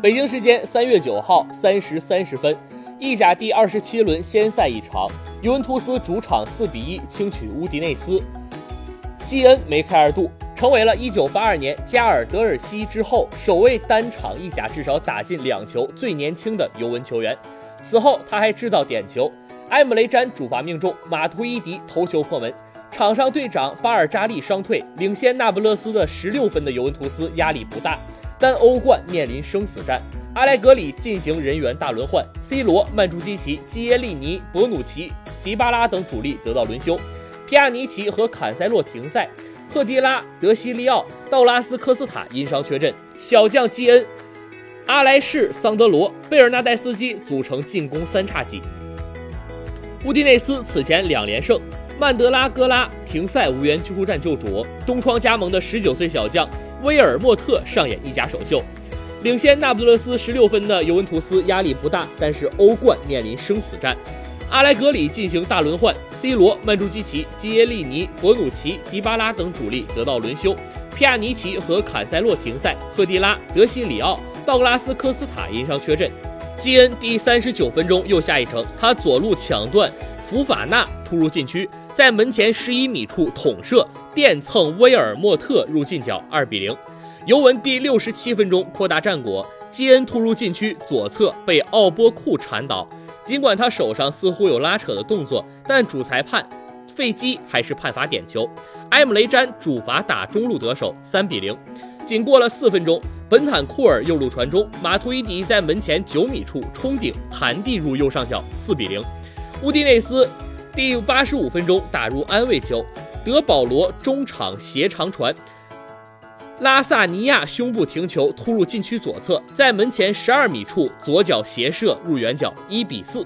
北京时间三月九号三时三十分，意甲第二十七轮先赛一场，尤文图斯主场四比一轻取乌迪内斯，基恩梅开二度，成为了一九八二年加尔德尔西之后首位单场意甲至少打进两球最年轻的尤文球员。此后他还制造点球，埃姆雷詹主罚命中，马图伊迪头球破门。场上队长巴尔扎利伤退，领先那不勒斯的十六分的尤文图斯压力不大。但欧冠面临生死战，阿莱格里进行人员大轮换，C 罗、曼朱基奇、基耶利尼、博努奇、迪巴拉等主力得到轮休，皮亚尼奇和坎塞洛停赛，赫迪拉、德西利奥、道拉斯科斯塔因伤缺阵，小将基恩、阿莱士、桑德罗、贝尔纳代斯基组成进攻三叉戟。乌迪内斯此前两连胜，曼德拉戈拉停赛无缘出战救主，东窗加盟的十九岁小将。威尔莫特上演意甲首秀，领先那不勒斯十六分的尤文图斯压力不大，但是欧冠面临生死战。阿莱格里进行大轮换，C 罗、曼朱基奇、基耶利尼、博努奇、迪巴拉等主力得到轮休，皮亚尼奇和坎塞洛停赛，赫迪拉、德西里奥、道格拉斯科斯塔因伤缺阵。基恩第三十九分钟又下一城，他左路抢断，福法纳突入禁区，在门前十一米处捅射。电蹭威尔莫特入近角，二比零。尤文第六十七分钟扩大战果，基恩突入禁区左侧被奥波库铲倒。尽管他手上似乎有拉扯的动作，但主裁判费基还是判罚点球。埃姆雷詹主罚打中路得手，三比零。仅过了四分钟，本坦库尔右路传中，马图伊迪在门前九米处冲顶弹地入右上角，四比零。乌迪内斯第八十五分钟打入安慰球。德保罗中场斜长传，拉萨尼亚胸部停球突入禁区左侧，在门前十二米处左脚斜射入远角，一比四。